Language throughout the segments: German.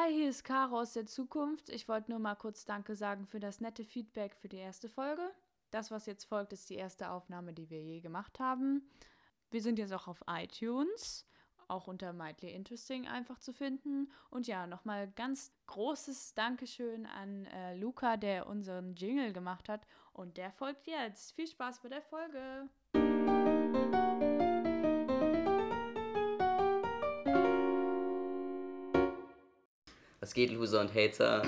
Hi, hier ist Caro aus der Zukunft. Ich wollte nur mal kurz Danke sagen für das nette Feedback für die erste Folge. Das, was jetzt folgt, ist die erste Aufnahme, die wir je gemacht haben. Wir sind jetzt auch auf iTunes, auch unter Mightly Interesting einfach zu finden. Und ja, nochmal ganz großes Dankeschön an äh, Luca, der unseren Jingle gemacht hat. Und der folgt jetzt. Viel Spaß bei der Folge. Was geht, Loser und Hater?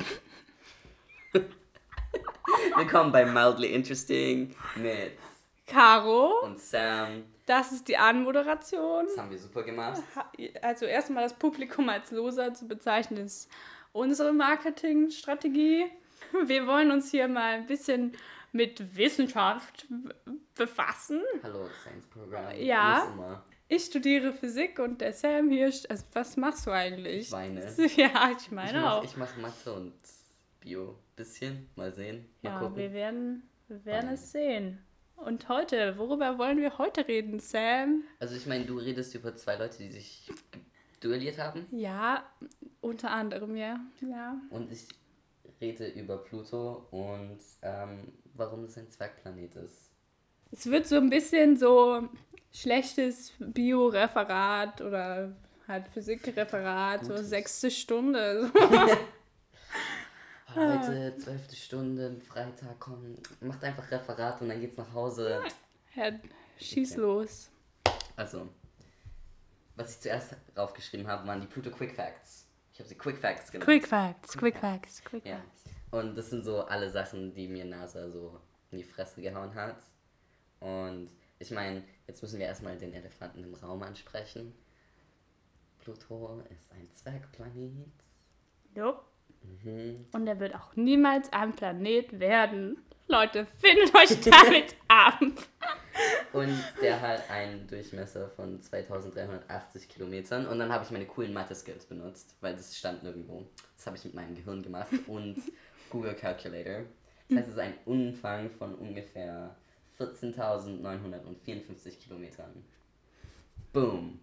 Willkommen bei Mildly Interesting mit Caro, und Sam. das ist die Anmoderation. Das haben wir super gemacht. Also erstmal das Publikum als Loser zu bezeichnen, ist unsere Marketingstrategie. Wir wollen uns hier mal ein bisschen mit Wissenschaft befassen. Hallo, Science Program. Ja. Ich studiere Physik und der Sam hier, also was machst du eigentlich? Ich weine. Ja, ich Ich meine mach, auch. ich mach Mathe und Bio. Bisschen. Mal sehen. Mal ja, gucken. wir werden, wir werden es sehen. Und heute, worüber wollen wir heute reden, Sam? Also ich meine, du redest über zwei Leute, die sich duelliert haben. Ja, unter anderem, ja. Ja. Und ich rede über Pluto und ähm, warum es ein Zwergplanet ist. Es wird so ein bisschen so schlechtes Bio-Referat oder halt Physik-Referat, so sechste Stunde. Heute, zwölfte Stunde, Freitag, komm, macht einfach Referat und dann geht's nach Hause. ja, schieß Okay. los. Also, was ich zuerst draufgeschrieben habe, waren die Pluto Quick Facts. Ich habe sie Quick Facts genannt. Quick Facts, Quick Facts, Quick Ja. Facts. Und das sind so alle Sachen, die mir NASA so in die Fresse gehauen hat. Und ich meine, jetzt müssen wir erstmal den Elefanten im Raum ansprechen. Pluto ist ein Zwergplanet. Jo. Mhm. Und er wird auch niemals ein Planet werden. Leute, findet euch damit ab. Und der hat einen Durchmesser von 2380 Kilometern. Und dann habe ich meine coolen Mathe-Skills benutzt, weil das stand nirgendwo. Das habe ich mit meinem Gehirn gemacht und Google Calculator. Das heißt, es ist ein Umfang von ungefähr 14.954 Kilometern. Boom.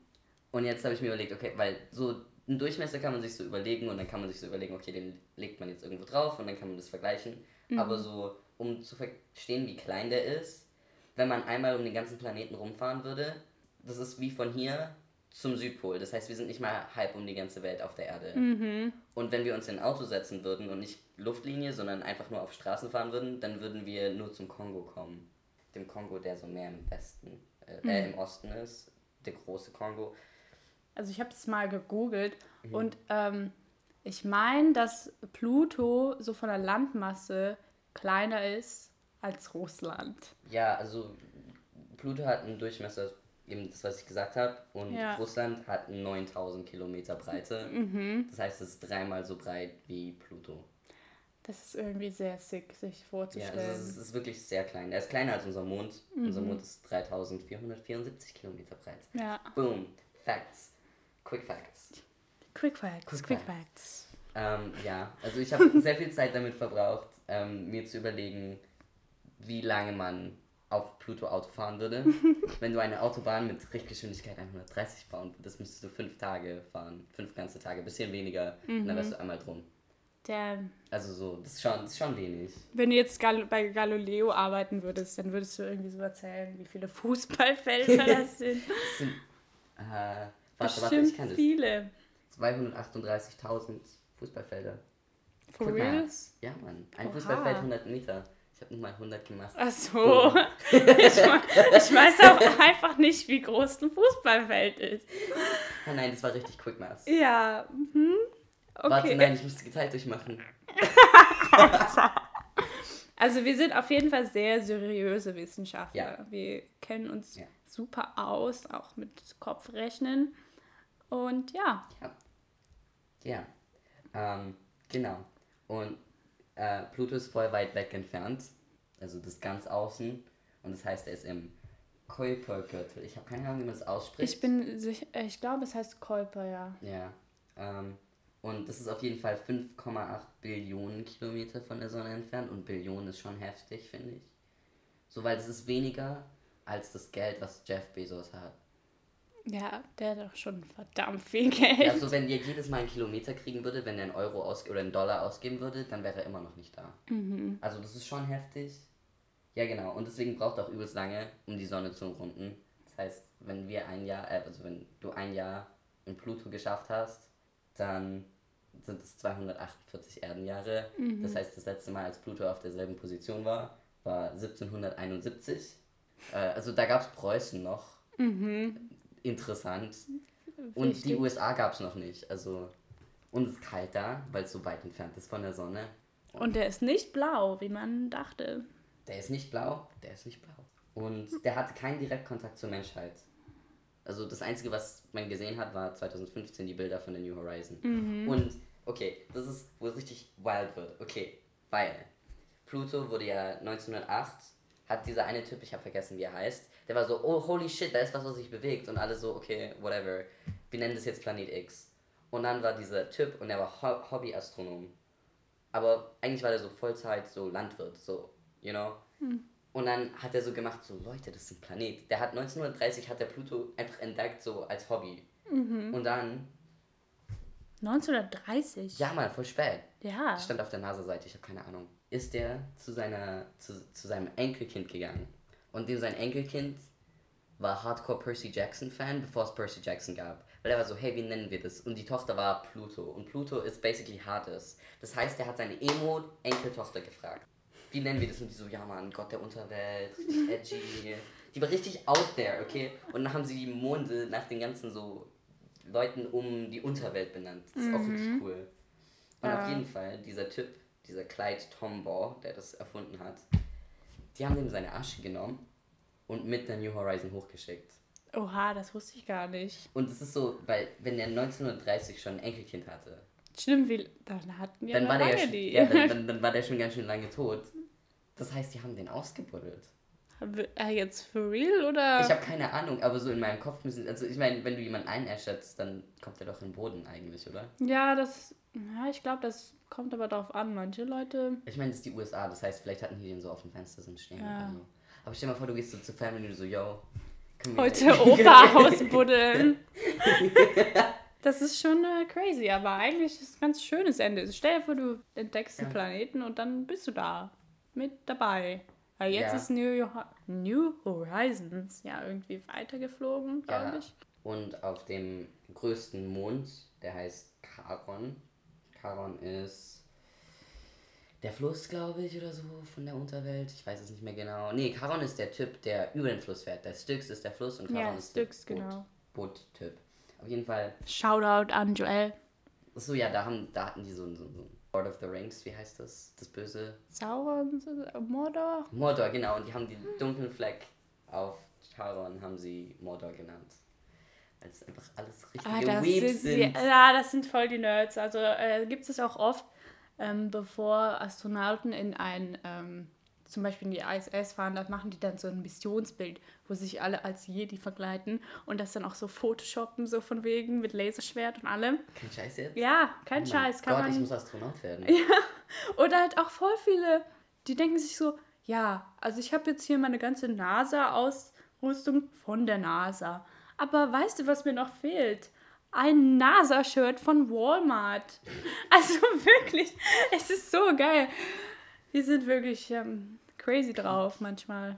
Und jetzt habe ich mir überlegt, okay, weil so einen Durchmesser kann man sich so überlegen und dann kann man sich so überlegen, okay, den legt man jetzt irgendwo drauf und dann kann man das vergleichen. Aber so, um zu verstehen, wie klein der ist, wenn man einmal um den ganzen Planeten rumfahren würde, das ist wie von hier zum Südpol. Das heißt, wir sind nicht mal halb um die ganze Welt auf der Erde. Und wenn wir uns in ein Auto setzen würden und nicht Luftlinie, sondern einfach nur auf Straßen fahren würden, dann würden wir nur zum Kongo kommen. Dem Kongo, der so mehr im Westen, äh, äh, im Osten ist. Der große Kongo. Also ich habe es mal gegoogelt und ähm, ich meine, dass Pluto so von der Landmasse kleiner ist als Russland. Ja, also Pluto hat einen Durchmesser, eben das, was ich gesagt habe, und Ja. Russland hat 9000 Kilometer Breite. Das heißt, es ist dreimal so breit wie Pluto. Das ist irgendwie sehr sick, sich Ja, vorzustellen. also es ist wirklich sehr klein. Er ist kleiner als unser Mond. Unser Mond ist 3474 Kilometer breit. ja. Boom. Facts. Quick Facts. Quick Facts, Quick Quick, Facts. Facts. Ähm, ja, also ich habe sehr viel Zeit damit verbraucht, ähm, mir zu überlegen, wie lange man auf Pluto Auto fahren würde. Wenn du eine Autobahn mit Richtgeschwindigkeit 130 fahren würdest, müsstest du fünf Tage fahren. Fünf ganze Tage, bisschen weniger. Und dann wärst du einmal drum. Damn. Also so, das ist schon, das ist schon wenig. Wenn du jetzt Gal bei Galileo arbeiten würdest, dann würdest du irgendwie so erzählen, wie viele Fußballfelder das sind. Das sind, äh, warte, warte, Bestimmt ich kann das. viele. 238.000 Fußballfelder. For real? Ja, Mann. Ein Oha. Fußballfeld 100 Meter. Ich habe mal 100 gemacht. Ach so. ich, ich weiß auch einfach nicht, wie groß ein Fußballfeld ist. Oh nein, das war richtig Quick Maths. Ja, mhm. Okay. Warte, nein, ich musste geteilt durchmachen. Also wir sind auf jeden Fall sehr seriöse Wissenschaftler. Ja. Wir kennen uns Ja. super aus, auch mit Kopfrechnen. Und ja, Ja. Ähm, genau. Und äh, Pluto ist voll weit weg entfernt. Also das ganz außen. Und das heißt, er ist im Kuipergürtel. Ich habe keine Ahnung, wie man das ausspricht. ich bin sicher, ich glaube, es heißt Kuiper, ja. Ja. Ähm, und das ist auf jeden Fall 5,8 Billionen Kilometer von der Sonne entfernt. Und Billionen ist schon heftig, finde ich. So, weil das ist weniger als das Geld, was Jeff Bezos hat. Ja, der hat doch schon verdammt viel Geld. Ja, also wenn ihr jedes Mal einen Kilometer kriegen würde, wenn er einen Euro aus oder einen Dollar ausgeben würde, dann wäre er immer noch nicht da. Mhm. Also das ist schon heftig. Ja, genau. Und deswegen braucht er auch übelst lange, um die Sonne zu umrunden. Das heißt, wenn wir ein Jahr, äh, also wenn du ein Jahr in Pluto geschafft hast, dann sind es 248 Erdenjahre. Mhm. Das heißt, das letzte Mal, als Pluto auf derselben Position war, war 1771. Äh, also da gab es Preußen noch. Interessant. Und die Mhm. Wichtig. USA gab es noch nicht. Also, und es ist kalt da, weil es so weit entfernt ist von der Sonne. Und der ist nicht blau, wie man dachte. Der ist nicht blau, der ist nicht blau. Und der hatte keinen Direktkontakt zur Menschheit. Also das Einzige, was man gesehen hat, war 2015 die Bilder von der New Horizon. Und okay, das ist, wo es richtig wild wird. Okay, weil Pluto wurde ja 1908, hat dieser eine Typ, ich habe vergessen, wie er heißt, der war so, oh holy shit, da ist was, was sich bewegt. Und alle so, okay, whatever, wir nennen das jetzt Planet X. Und dann war dieser Typ und er war Ho Hobbyastronom. Aber eigentlich war der so Vollzeit so Landwirt, so, you know. Und dann hat er so gemacht, so Leute, das ist ein Planet. Der hat 1930 hat der Pluto einfach entdeckt, so als Hobby. Und dann, 1930. ja mal, voll spät. Ja. Das stand auf der NASA-Seite, ich habe keine Ahnung. Ist der zu seiner, zu, zu seinem Enkelkind gegangen. Und dem sein Enkelkind war Hardcore Percy Jackson Fan, bevor es Percy Jackson gab. Weil er war so, hey, wie nennen wir das? Und die Tochter war Pluto. Und Pluto ist basically Hades. Das heißt, er hat seine Emo-Enkeltochter gefragt. Wie nennen wir das? Und die so, ja Mann, Gott der Unterwelt, richtig edgy. Die war richtig out there, okay? Und dann haben sie die Monde nach den ganzen so Leuten um die Unterwelt benannt. Das ist auch richtig cool. Und auf Ja. jeden Fall, dieser Typ, dieser Clyde Tombaugh, der das erfunden hat, die haben ihm seine Asche genommen und mit der New Horizon hochgeschickt. Oha, das wusste ich gar nicht. Und es ist so, weil wenn er 1930 schon ein Enkelkind hatte, Stimmt, wie. Dann hatten wir dann, war der ja lange schon, die. ja, dann, dann, dann war der schon ganz schön lange tot. Das heißt, die haben den ausgebuddelt. äh, jetzt for real oder? Ich habe keine Ahnung, aber so in meinem Kopf müssen, also ich meine, wenn du jemanden einäscherst, dann kommt er doch in den Boden eigentlich, oder? ja, das. Ja, ich glaube, das kommt aber darauf an. Manche Leute. Ich meine, das ist die USA, das heißt, vielleicht hatten die den so auf dem Fenster so stehen Ja. so. Aber stell dir mal vor, du gehst so zur Family und du so, yo, Heute Opa ausbuddeln. Das ist schon äh, crazy, aber eigentlich ist es ein ganz schönes Ende. Stell dir vor, du entdeckst Ja. den Planeten und dann bist du da. Mit dabei. Weil jetzt Ja. ist New, New Horizons ja irgendwie weitergeflogen, glaube Ja. ich. Und auf dem größten Mond, der heißt Charon. Charon ist der Fluss, glaube ich, oder so von der Unterwelt. Ich weiß es nicht mehr genau. Nee, Charon ist der Typ, der über den Fluss fährt. Der Styx ist der Fluss und Charon Ja, ist Styx, der genau. Boot-Typ. Auf jeden Fall. Shoutout an Joel. Achso, ja, da, haben, da hatten die so, so, so Lord of the Rings, wie heißt das? Das böse Sauron, Mordor. Mordor, genau. Und die haben die dunklen Fleck auf Charon, haben sie Mordor genannt. Weil es einfach alles richtige Ah, das sind, sind. Ja, das sind voll die Nerds. Also äh, gibt es auch oft, ähm, bevor Astronauten in ein, ähm, zum Beispiel in die ISS fahren, da machen die dann so ein Missionsbild, wo sich alle als Jedi verkleiden und das dann auch so photoshoppen, so von wegen mit Laserschwert und allem. Kein Scheiß jetzt? Ja, kein Oh Scheiß, kann Gott, man. ich muss Astronaut werden. Oder halt auch voll viele, die denken sich so, ja, also ich habe jetzt hier meine ganze NASA-Ausrüstung von der NASA. Aber weißt du, was mir noch fehlt? Ein NASA-Shirt von Walmart. Also wirklich, es ist so geil. Die sind wirklich ähm, crazy drauf manchmal.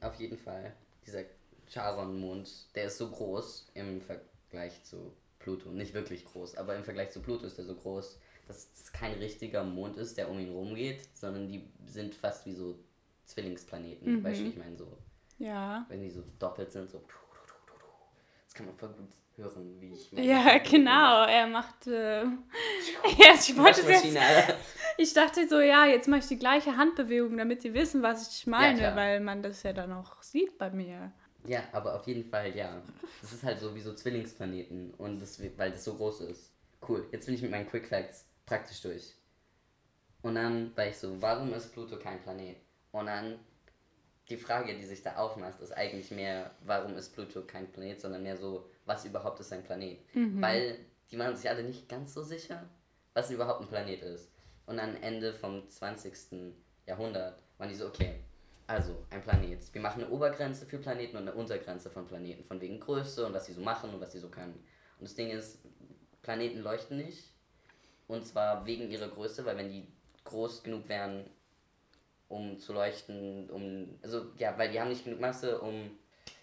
Auf jeden Fall, dieser Charon-Mond, der ist so groß im Vergleich zu Pluto. Nicht wirklich groß, aber im Vergleich zu Pluto ist der so groß, dass es kein richtiger Mond ist, der um ihn rumgeht, sondern die sind fast wie so Zwillingsplaneten. Weißt du, wie ich meine? So, Ja. wenn die so doppelt sind, so. Das kann man voll gut hören, wie ich. Ja, genau. Er macht. Äh, ja, ich wollte es jetzt. Ich dachte so, ja, jetzt mache ich die gleiche Handbewegung, damit sie wissen, was ich meine, klar. weil man das ja dann auch sieht bei mir. Ja, aber auf jeden Fall, ja. Das ist halt so wie so Zwillingsplaneten und das, weil das so groß ist. Cool, jetzt bin ich mit meinen Quick Facts praktisch durch. Und dann war ich so, warum ist Pluto kein Planet? Und dann die Frage, die sich da aufmacht, ist eigentlich mehr, warum ist Pluto kein Planet, sondern mehr so, was überhaupt ist ein Planet? Weil die waren sich alle nicht ganz so sicher, was überhaupt ein Planet ist. Und am Ende vom 20. Jahrhundert waren die so, okay, Also, ein Planet. Wir machen eine Obergrenze für Planeten und eine Untergrenze von Planeten. Von wegen Größe und was sie so machen und was sie so können. Und das Ding ist, Planeten leuchten nicht. Und zwar wegen ihrer Größe, weil wenn die groß genug wären, um zu leuchten, um. Also, ja, weil die haben nicht genug Masse, um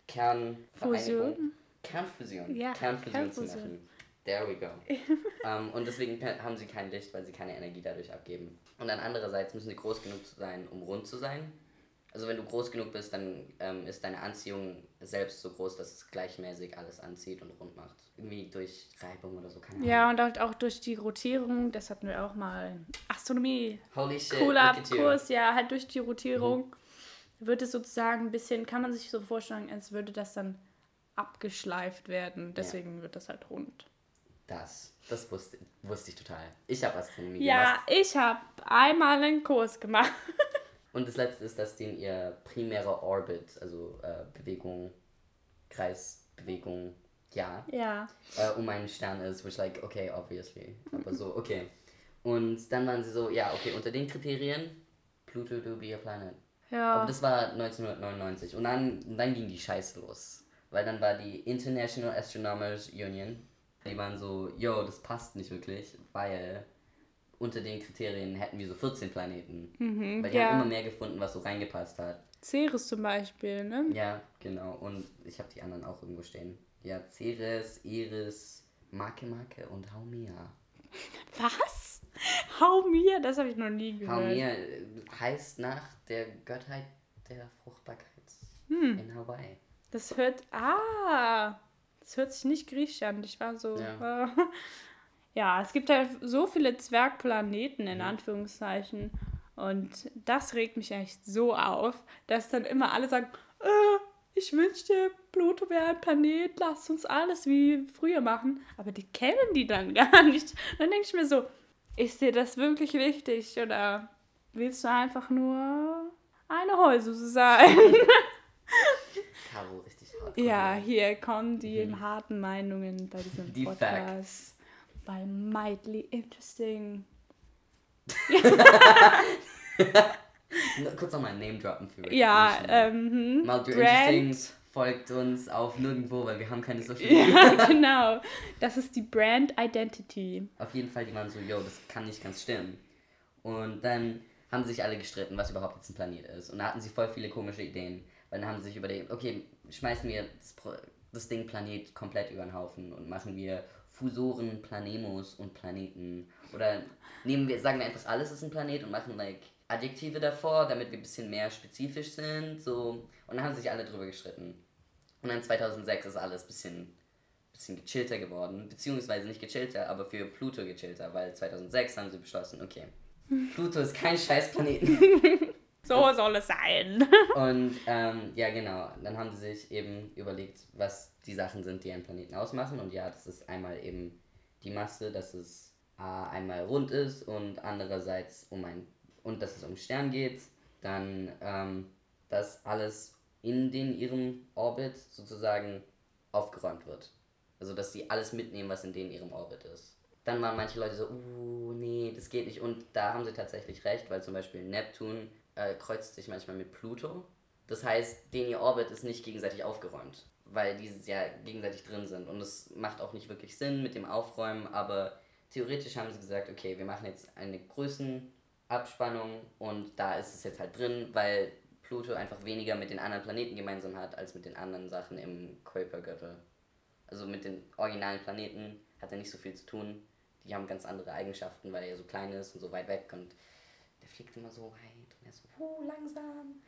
Kernvereinigung. Fusion? Kernfusion. Ja, Kernfusion, zu Kernfusion. machen. There we go. ähm, und deswegen haben sie kein Licht, weil sie keine Energie dadurch abgeben. Und dann andererseits müssen sie groß genug sein, um rund zu sein. Also wenn du groß genug bist, dann ähm, ist deine Anziehung selbst so groß, dass es gleichmäßig alles anzieht und rund macht. Irgendwie durch Reibung oder so, keine Ahnung. Ja, und auch, auch durch die Rotierung, das hatten wir auch mal Astronomie. Holy shit, Cooler. Kurs, ja, halt durch die Rotierung wird es sozusagen ein bisschen, kann man sich so vorstellen, als würde das dann abgeschleift werden. Deswegen wird das halt rund. Das, das wusste, wusste ich total. Ich habe Astronomie Ja, gemacht. ich habe einmal einen Kurs gemacht. Und das letzte ist, dass den ihr primärer Orbit, also äh, Bewegung, Kreisbewegung, ja, Ja. äh, um einen Stern ist, which like, okay, obviously. Aber so, okay. Und dann waren sie so, ja, okay, unter den Kriterien, Pluto to be a planet. Aber Ja. das war 1999. Und dann, dann ging die Scheiße los. Weil dann war die International Astronomers Union. Die waren so, yo, das passt nicht wirklich, weil unter den Kriterien hätten wir so 14 Planeten. weil die ja. haben immer mehr gefunden, was so reingepasst hat. Ceres zum Beispiel, ne? Ja, genau. Und ich habe die anderen auch irgendwo stehen. Ja, Ceres, Iris, Make Make und Haumea. Was? Hau mir, das habe ich noch nie gehört. Haumea äh, heißt nach der Gottheit der Fruchtbarkeit Hm. in Hawaii. Das hört. Ah! Das hört sich nicht griechisch an. Ich war so. Ja. äh, ja, es gibt halt so viele Zwergplaneten in Anführungszeichen. Und das regt mich echt so auf, dass dann immer alle sagen: äh, Ich wünschte, Pluto wäre ein Planet, lasst uns alles wie früher machen. Aber die kennen die dann gar nicht. Dann denke ich mir so: Ist dir das wirklich wichtig? Oder willst du einfach nur eine Heulsuse sein? Caro. Ja, hier kommen die harten Meinungen bei diesem Mhm. Die Podcast. Bei Mightly Interesting. Kurz nochmal ein Name droppen für Ja, Recognition. ähm, hm, do Brand. Interesting folgt uns auf nirgendwo, weil wir haben keine Social Media. Ja, genau. Das ist die Brand Identity. Auf jeden Fall, die waren so, yo, das kann nicht ganz stimmen. Und dann haben sich alle gestritten, was überhaupt jetzt ein Planet ist. Und da hatten sie voll viele komische Ideen. Weil dann haben sie sich überlegt, okay, schmeißen wir das, das Ding Planet komplett über den Haufen und machen wir Fusoren, Planemos und Planeten. Oder nehmen wir, sagen wir einfach, alles ist ein Planet und machen like Adjektive davor, damit wir ein bisschen mehr spezifisch sind. So. Und dann haben sich alle drüber gestritten. Und dann 2006 ist alles ein bisschen bisschen gechillter geworden, beziehungsweise nicht gechillter, aber für Pluto gechillter, weil 2006 haben sie beschlossen, okay, Pluto ist kein Scheißplaneten. So soll es sein. Und ähm, ja, genau, dann haben sie sich eben überlegt, was die Sachen sind, die einen Planeten ausmachen. Und ja, das ist einmal eben die Masse, dass es äh, einmal rund ist und andererseits um ein und dass es um einen Stern geht. Dann, ähm, dass alles in den ihrem Orbit sozusagen aufgeräumt wird. Also, dass sie alles mitnehmen, was in denen ihrem Orbit ist. Dann waren manche Leute so, uh, nee, das geht nicht. Und da haben sie tatsächlich recht, weil zum Beispiel Neptun äh, kreuzt sich manchmal mit Pluto. Das heißt, den ihr Orbit ist nicht gegenseitig aufgeräumt, weil die ja gegenseitig drin sind. Und es macht auch nicht wirklich Sinn mit dem Aufräumen, aber theoretisch haben sie gesagt, okay, wir machen jetzt eine Größenabspannung und da ist es jetzt halt drin, weil Pluto einfach weniger mit den anderen Planeten gemeinsam hat, als mit den anderen Sachen im Kuipergürtel. Also mit den originalen Planeten hat er nicht so viel zu tun. Die haben ganz andere Eigenschaften, weil er so klein ist und so weit weg und der fliegt immer so weit ist so, oh, langsam.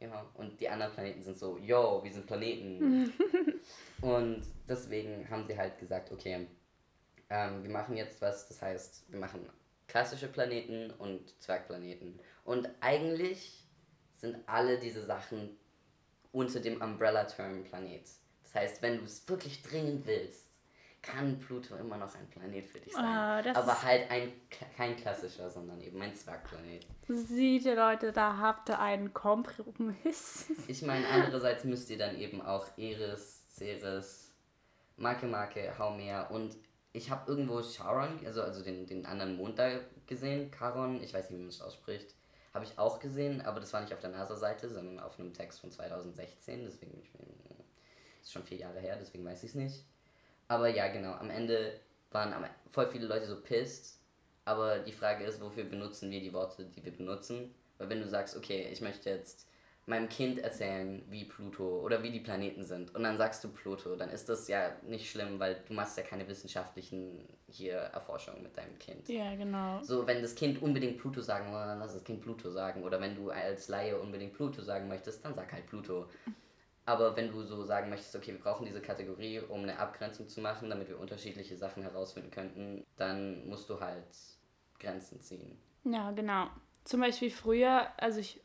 Ja, und die anderen Planeten sind so, yo, wir sind Planeten. und deswegen haben sie halt gesagt, okay, ähm, wir machen jetzt was, das heißt, wir machen klassische Planeten und Zwergplaneten. Und eigentlich sind alle diese Sachen unter dem Umbrella-Term Planet. Das heißt, wenn du es wirklich dringend willst, kann Pluto immer noch ein Planet für dich sein. Das Aber halt ein, kein klassischer, sondern eben ein Zwergplanet. Seht ihr Leute, da habt ihr einen Kompromiss. Ich meine, andererseits müsst ihr dann eben auch Eris, Ceres, Make Make, Haumea und ich habe irgendwo Charon, also, also den, den anderen Mond da gesehen, Charon, ich weiß nicht, wie man es ausspricht, Habe ich auch gesehen, aber das war nicht auf der NASA-Seite, sondern auf einem Text von 2016. Deswegen, ich mein, ist schon vier Jahre her, deswegen weiß ich es nicht. Aber ja, genau, am Ende waren voll viele Leute so pissed. Aber die Frage ist, wofür benutzen wir die Worte, die wir benutzen? Weil wenn du sagst, okay, ich möchte jetzt meinem Kind erzählen, wie Pluto oder wie die Planeten sind und dann sagst du Pluto, dann ist das ja nicht schlimm, weil du machst ja keine wissenschaftlichen hier Erforschungen mit deinem Kind. Ja, genau. So, wenn das Kind unbedingt Pluto sagen will, dann lass das Kind Pluto sagen. Oder wenn du als Laie unbedingt Pluto sagen möchtest, dann sag halt Pluto. Aber wenn du so sagen möchtest, okay, wir brauchen diese Kategorie, um eine Abgrenzung zu machen, damit wir unterschiedliche Sachen herausfinden könnten, dann musst du halt Grenzen ziehen. Ja, genau. Zum Beispiel früher, als ich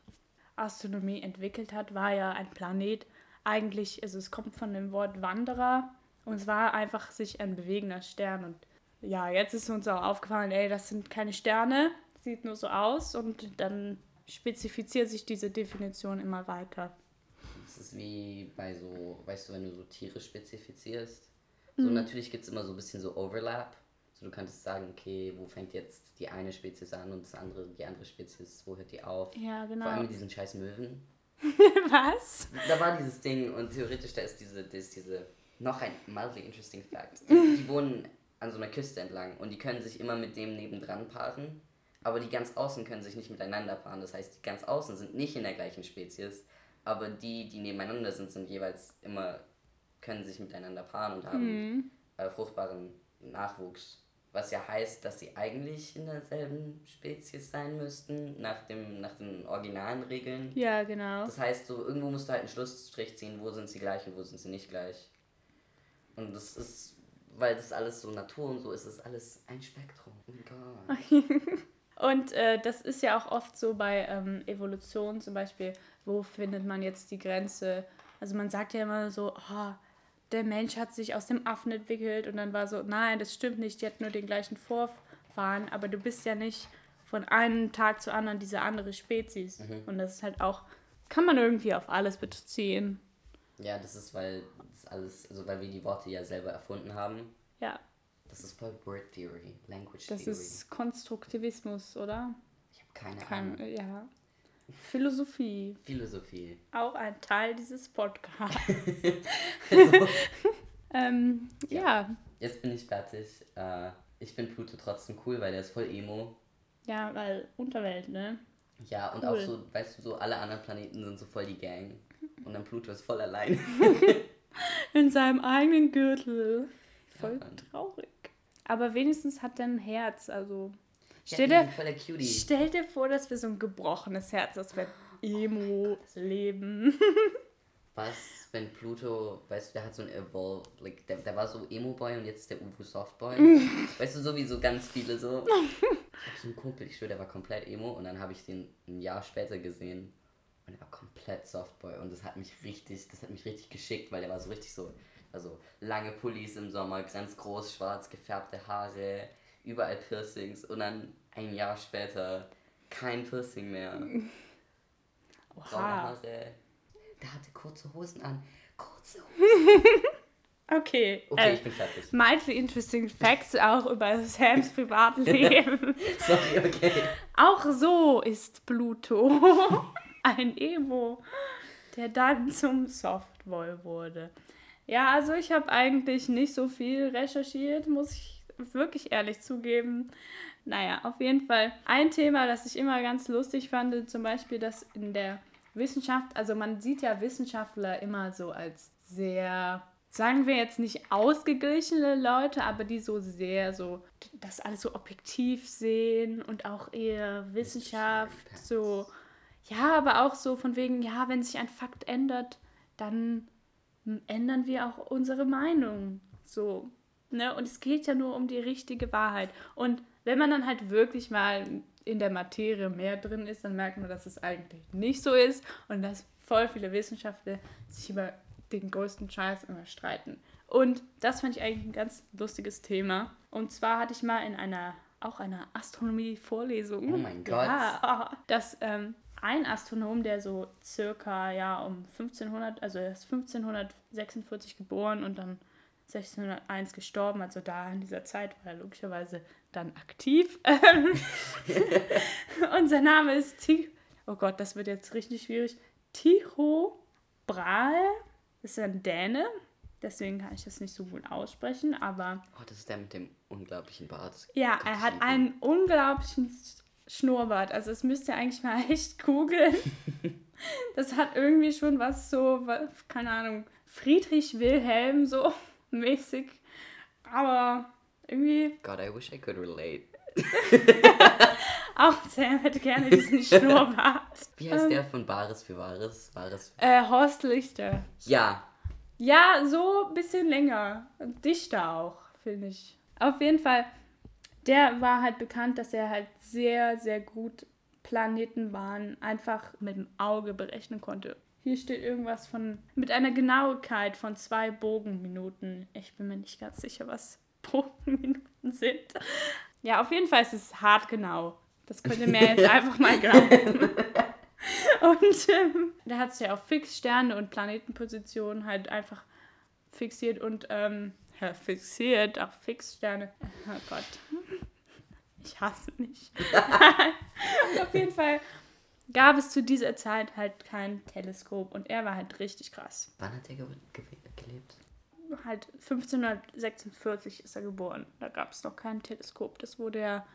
Astronomie entwickelt hat, war ja ein Planet eigentlich, also es kommt von dem Wort Wanderer und es war einfach sich ein bewegender Stern. Und ja, jetzt ist uns auch aufgefallen, ey, das sind keine Sterne, sieht nur so aus und dann spezifiziert sich diese Definition immer weiter. Das ist wie bei so, weißt du, wenn du so Tiere spezifizierst. So mhm. natürlich gibt es immer so ein bisschen so Overlap. So, du könntest sagen, okay, wo fängt jetzt die eine Spezies an und das andere, die andere Spezies, wo hört die auf? Ja, genau. Vor allem mit diesen scheiß Möwen. Was? Da war dieses Ding und theoretisch da ist diese, da ist diese, noch ein mildly interesting fact. Die, die wohnen an so einer Küste entlang und die können sich immer mit dem nebendran paaren, aber die ganz außen können sich nicht miteinander paaren. Das heißt, die ganz außen sind nicht in der gleichen Spezies, aber die, die nebeneinander sind, sind jeweils immer, können sich miteinander paaren und haben mhm. äh, fruchtbaren Nachwuchs. Was ja heißt, dass sie eigentlich in derselben Spezies sein müssten, nach, dem, nach den originalen Regeln. Ja, genau. Das heißt, so irgendwo musst du halt einen Schlussstrich ziehen, wo sind sie gleich und wo sind sie nicht gleich. Und das ist, weil das alles so Natur und so ist, ist alles ein Spektrum. Oh und äh, das ist ja auch oft so bei ähm, Evolution zum Beispiel, wo findet man jetzt die Grenze? Also man sagt ja immer so, oh, der Mensch hat sich aus dem Affen entwickelt und dann war so, nein, das stimmt nicht, die hat nur den gleichen Vorfahren, aber du bist ja nicht von einem Tag zu anderen diese andere Spezies. Mhm. Und das ist halt auch, kann man irgendwie auf alles beziehen. Ja, das ist, weil das alles, also weil wir die Worte ja selber erfunden haben. Ja. Das ist voll Word Theory, Language das Theory. Das ist Konstruktivismus, oder? Ich habe keine Kein, Ahnung. Ja. Philosophie. Philosophie. Auch ein Teil dieses Podcasts. also, ähm, ja. ja. Jetzt bin ich fertig. Äh, ich finde Pluto trotzdem cool, weil der ist voll emo. Ja, weil Unterwelt, ne? Ja, und auch so, weißt du, so alle anderen Planeten sind so voll die Gang. Und dann Pluto ist voll allein. In seinem eigenen Gürtel. Voll ja, traurig. Aber wenigstens hat er ein Herz, also Stell dir, stell dir vor, dass wir so ein gebrochenes Herz, das wir Emo leben. Was, wenn Pluto, weißt du, der hat so ein Evolve, like, der, der war so Emo-Boy und jetzt ist der Uwu Softboy. weißt du, so wie so ganz viele so. Ich hab so einen Kumpel, ich schwöre, der war komplett Emo und dann habe ich den ein Jahr später gesehen und er war komplett Softboy und das hat mich richtig, das hat mich richtig geschickt, weil der war so richtig so, also lange Pullis im Sommer, ganz groß, schwarz gefärbte Haare, überall Piercings und dann ein Jahr später kein Piercing mehr. Oha. Braune Haare. Der hatte kurze Hosen an. Kurze Hosen. okay. Okay, äh, ich bin fertig. Mildly interesting facts auch über Sams Privatleben. Sorry, okay. Auch so ist Pluto ein Emo, der dann zum Softball wurde. Ja, also ich habe eigentlich nicht so viel recherchiert, muss ich wirklich ehrlich zugeben. Naja, auf jeden Fall ein Thema, das ich immer ganz lustig fand, zum Beispiel, dass in der Wissenschaft, also man sieht ja Wissenschaftler immer so als sehr, sagen wir jetzt nicht ausgeglichene Leute, aber die so sehr so das alles so objektiv sehen und auch eher Wissenschaft so, ja, aber auch so von wegen, ja, wenn sich ein Fakt ändert, dann ändern wir auch unsere Meinung. So, Ne? Und es geht ja nur um die richtige Wahrheit. Und wenn man dann halt wirklich mal in der Materie mehr drin ist, dann merkt man, dass es eigentlich nicht so ist und dass voll viele Wissenschaftler sich über den größten Scheiß immer streiten. Und das fand ich eigentlich ein ganz lustiges Thema. Und zwar hatte ich mal in einer, auch einer Astronomie-Vorlesung. Oh mein Gott. Ja, dass ähm, ein Astronom, der so circa ja um 1500, also er ist 1546 geboren und dann 1601 gestorben, also da in dieser Zeit war er logischerweise dann aktiv. und sein Name ist oh Gott, das wird jetzt richtig schwierig. Tycho Brahe ist ein Däne, deswegen kann ich das nicht so gut aussprechen, aber. Oh, das ist der mit dem unglaublichen Bart. Ja, er hat einen unglaublichen Schnurrbart. Also, es müsst ihr eigentlich mal echt googeln. das hat irgendwie schon was so, keine Ahnung, Friedrich Wilhelm so mäßig. Aber irgendwie. God, I wish I could relate. Auch Sam hätte gerne diesen Schnurrbart. Wie heißt ähm, der von Bares für Wahres? Wahres äh, Horst Lichter. Ja. Ja, so ein bisschen länger. Dichter auch, finde ich. Auf jeden Fall, der war halt bekannt, dass er halt sehr, sehr gut Planetenbahnen einfach mit dem Auge berechnen konnte. Hier steht irgendwas von mit einer Genauigkeit von zwei Bogenminuten. Ich bin mir nicht ganz sicher, was Bogenminuten sind. Ja, auf jeden Fall ist es hart genau. Das könnt ihr mir jetzt einfach mal glauben. Und ähm, der hat sich ja auf Fixsterne und Planetenpositionen halt einfach fixiert und ähm, ja, fixiert auf Fixsterne. Oh Gott. Ich hasse mich. auf jeden Fall gab es zu dieser Zeit halt kein Teleskop und er war halt richtig krass. Wann hat er ge ge gelebt? Halt 1546 ist er geboren. Da gab es noch kein Teleskop. Das wurde ja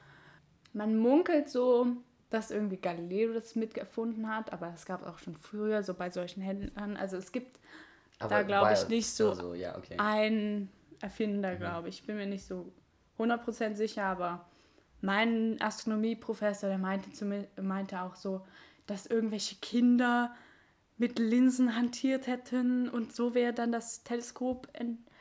man munkelt so, dass irgendwie Galileo das mitgefunden hat, aber es gab auch schon früher so bei solchen Händlern. Also es gibt aber da, glaube ich, nicht so, so ja, okay. einen Erfinder, mhm. glaube ich. Ich bin mir nicht so 100% sicher, aber mein Astronomieprofessor, der meinte, zu mir, meinte auch so, dass irgendwelche Kinder mit Linsen hantiert hätten und so wäre dann das Teleskop entstanden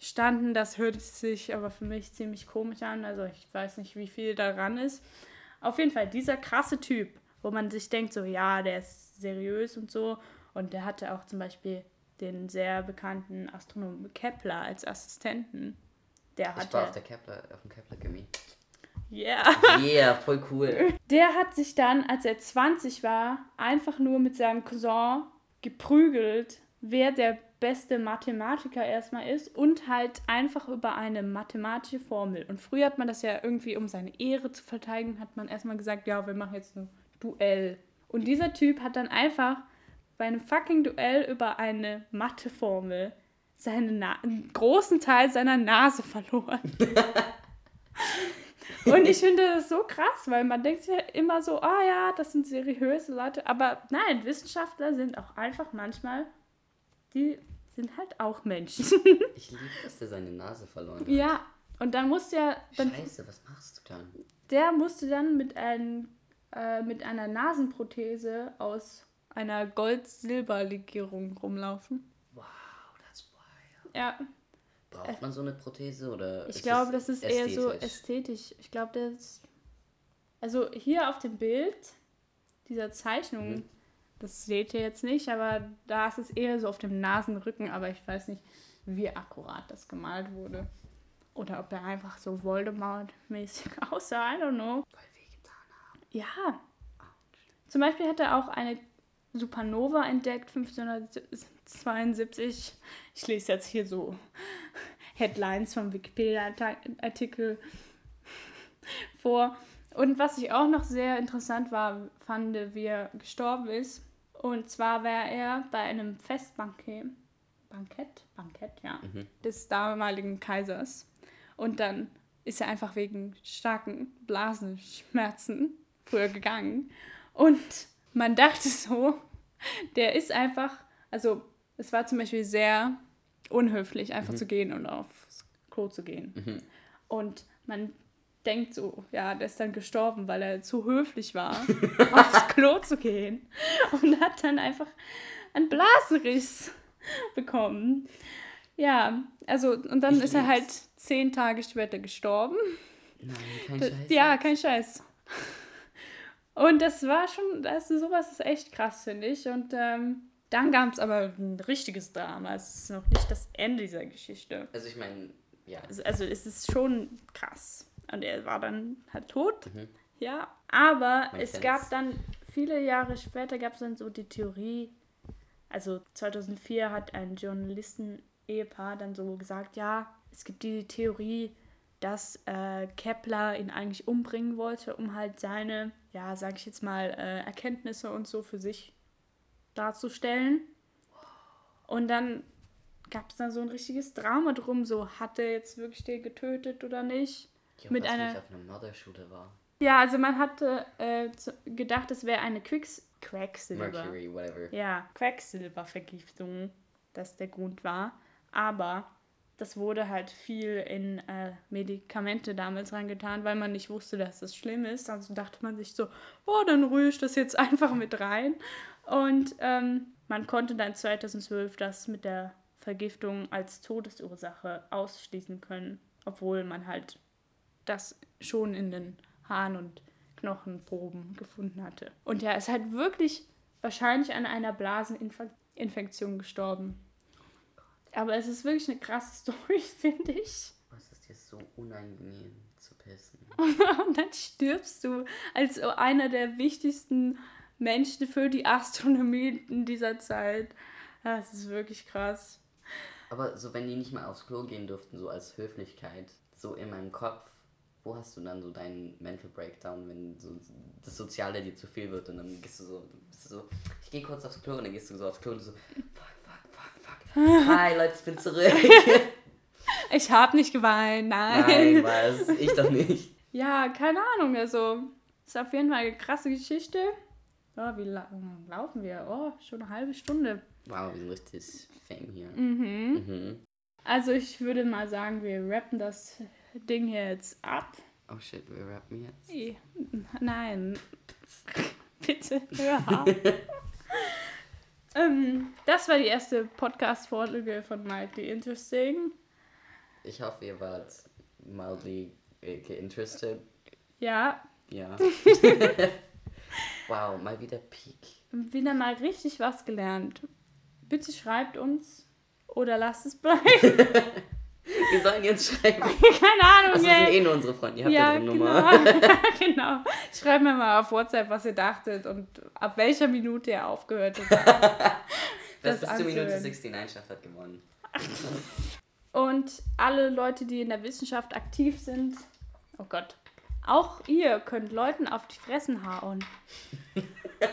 standen. Das hört sich aber für mich ziemlich komisch an. Also ich weiß nicht, wie viel daran ist. Auf jeden Fall, dieser krasse Typ, wo man sich denkt, so ja, der ist seriös und so. Und der hatte auch zum Beispiel den sehr bekannten Astronomen Kepler als Assistenten. Der hatte, ich war auf der Kepler, auf dem Kepler Gimmi. Yeah. Yeah, voll cool. Der hat sich dann, als er 20 war, einfach nur mit seinem Cousin geprügelt, wer der beste Mathematiker erstmal ist und halt einfach über eine mathematische Formel. Und früher hat man das ja irgendwie, um seine Ehre zu verteidigen, hat man erstmal gesagt, ja, wir machen jetzt ein Duell. Und dieser Typ hat dann einfach bei einem fucking Duell über eine Matheformel seine einen großen Teil seiner Nase verloren. Und ich finde das so krass, weil man denkt ja immer so, ah oh ja, das sind seriöse Leute. Aber nein, Wissenschaftler sind auch einfach manchmal die sind halt auch Menschen. ich liebe, dass der seine Nase verloren hat. Ja, und dann musste er. Dann, Scheiße, was machst du dann? Der musste dann mit, ein, äh, mit einer Nasenprothese aus einer Gold-Silber-Legierung rumlaufen. Wow, that's wild. Ja. Braucht man so eine Prothese oder? Ich glaube, das, ist ästhetisch? eher so ästhetisch. Ich glaube, das. Also hier auf dem Bild dieser Zeichnung. Mhm das seht ihr jetzt nicht, aber da ist es eher so auf dem Nasenrücken, aber ich weiß nicht, wie akkurat das gemalt wurde. Oder ob er einfach so Voldemort-mäßig aussah, I don't know. Weil wir getan haben. Ja. Zum Beispiel hat er auch eine Supernova entdeckt, 1572. Ich lese jetzt hier so Headlines vom Wikipedia-Artikel vor. Und was ich auch noch sehr interessant war, fand, wie er gestorben ist. Und zwar war er bei einem Festbankett, Bankett, Bankett, ja, mhm. des damaligen Kaisers. Und dann ist er einfach wegen starken Blasenschmerzen früher gegangen. Und man dachte so, der ist einfach, also es war zum Beispiel sehr unhöflich, einfach mhm. zu gehen und aufs Klo zu gehen. Mhm. Und man denkt so, ja, der ist dann gestorben, weil er zu höflich war, aufs Klo zu gehen und hat dann einfach einen Blasenriss bekommen. Ja, also und dann ich ist er halt zehn Tage später gestorben. Nein, kein Scheiß. Ja, kein Scheiß. Und das war schon, das sowas ist echt krass, finde ich. Und ähm, dann gab es aber ein richtiges Drama. Es ist noch nicht das Ende dieser Geschichte. Also ich meine, ja. Also, also es ist schon krass. Und er war dann halt tot. Mhm. Ja. Aber Man es gab dann, viele Jahre später gab es dann so die Theorie, also 2004 hat ein Journalisten-Ehepaar dann so gesagt, ja, es gibt die Theorie, dass äh, Kepler ihn eigentlich umbringen wollte, um halt seine, ja, sag ich jetzt mal, äh, Erkenntnisse und so für sich darzustellen. Und dann gab es da so ein richtiges Drama drum, so hat er jetzt wirklich den getötet oder nicht. Ich Mit einer- nicht auf einer Motherschule war. Ja, also man hatte äh, gedacht, es wäre eine Quicks Quacksilber. Mercury, whatever. Ja, Quecksilbervergiftung, das der Grund war. Aber das wurde halt viel in äh, Medikamente damals reingetan, weil man nicht wusste, dass das schlimm ist. Also dachte man sich so, oh, dann rühre ich das jetzt einfach mit rein. Und ähm, man konnte dann 2012 das mit der Vergiftung als Todesursache ausschließen können, obwohl man halt das schon in den Haaren und Knochenproben gefunden hatte. Und er ist halt wirklich wahrscheinlich an einer Blaseninfektion gestorben. Aber es ist wirklich eine krasse Story, finde ich. Was ist dir so unangenehm zu pissen? Und dann stirbst du als einer der wichtigsten Menschen für die Astronomie in dieser Zeit. Das ist wirklich krass. Aber so, wenn die nicht mal aufs Klo gehen durften, so als Höflichkeit, so in meinem Kopf, wo hast du dann so deinen Mental Breakdown, wenn so das Soziale dir zu viel wird und dann gehst du so, bist du so, ich gehe kurz aufs Klo und dann gehst du so aufs Klo und so, fuck. Hi Leute, ich bin zurück. Ich habe nicht geweint, nein. Nein, was? Ich doch nicht. Ja, keine Ahnung. Also, ist auf jeden Fall eine krasse Geschichte. Oh, wie lang laufen wir? Oh, schon eine halbe Stunde. Wow, wir sind richtig fame hier. Mhm. Mhm. Also, ich würde mal sagen, wir rappen das Ding hier jetzt ab. Oh shit, wir rappen jetzt. Nein. Bitte, hör auf. ähm, das war die erste Podcast-Folge von Mildly Interesting. Ich hoffe, ihr wart mildly äh, interested. Ja, Ja. wow, mal wieder Peak. wieder mal richtig was gelernt. Bitte schreibt uns oder lasst es bleiben. Wir sollen jetzt schreiben. Keine Ahnung, Also, das sind eh nur unsere Freunde. Ihr habt Ja, ja, genau. Nummer. genau. Schreibt mir mal auf WhatsApp, was ihr dachtet und ab welcher Minute ihr aufgehört habt. Wer Das bis zur Minute anzuhören. 69 schafft, hat gewonnen. Und alle Leute, die in der Wissenschaft aktiv sind, oh Gott, auch ihr könnt Leuten auf die Fressen hauen.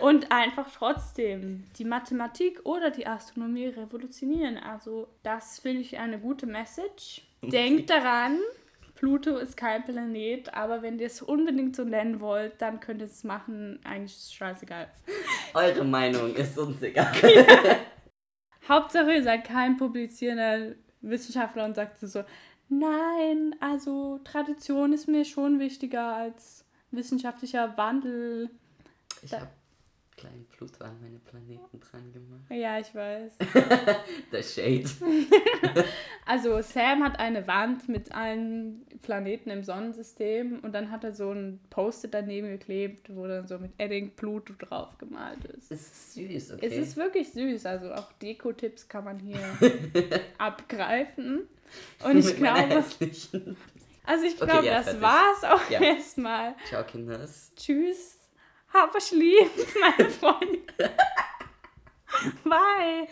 Und einfach trotzdem die Mathematik oder die Astronomie revolutionieren. Also das finde ich eine gute Message. Denkt daran, Pluto ist kein Planet, aber wenn ihr es unbedingt so nennen wollt, dann könnt ihr es machen. Eigentlich ist es scheißegal. Eure Meinung ist uns egal. Hauptsache, ihr seid kein publizierender Wissenschaftler und sagt so, nein, also Tradition ist mir schon wichtiger als wissenschaftlicher Wandel. Ich habe kleinen Pluto an meine Planeten dran gemacht. Ja, ich weiß. Der Shade. Also Sam hat eine Wand mit allen Planeten im Sonnensystem und dann hat er so ein Post-it daneben geklebt, wo dann so mit Edding Pluto drauf gemalt ist. Es ist süß, okay? Es ist wirklich süß, also auch Deko-Tipps kann man hier abgreifen. Und ich glaube, Also ich Okay, glaube, ja, das fertig. war's auch Ja. erstmal. Ciao, Kinders. Tschüss. habe Schlief, meine Freunde. Bye.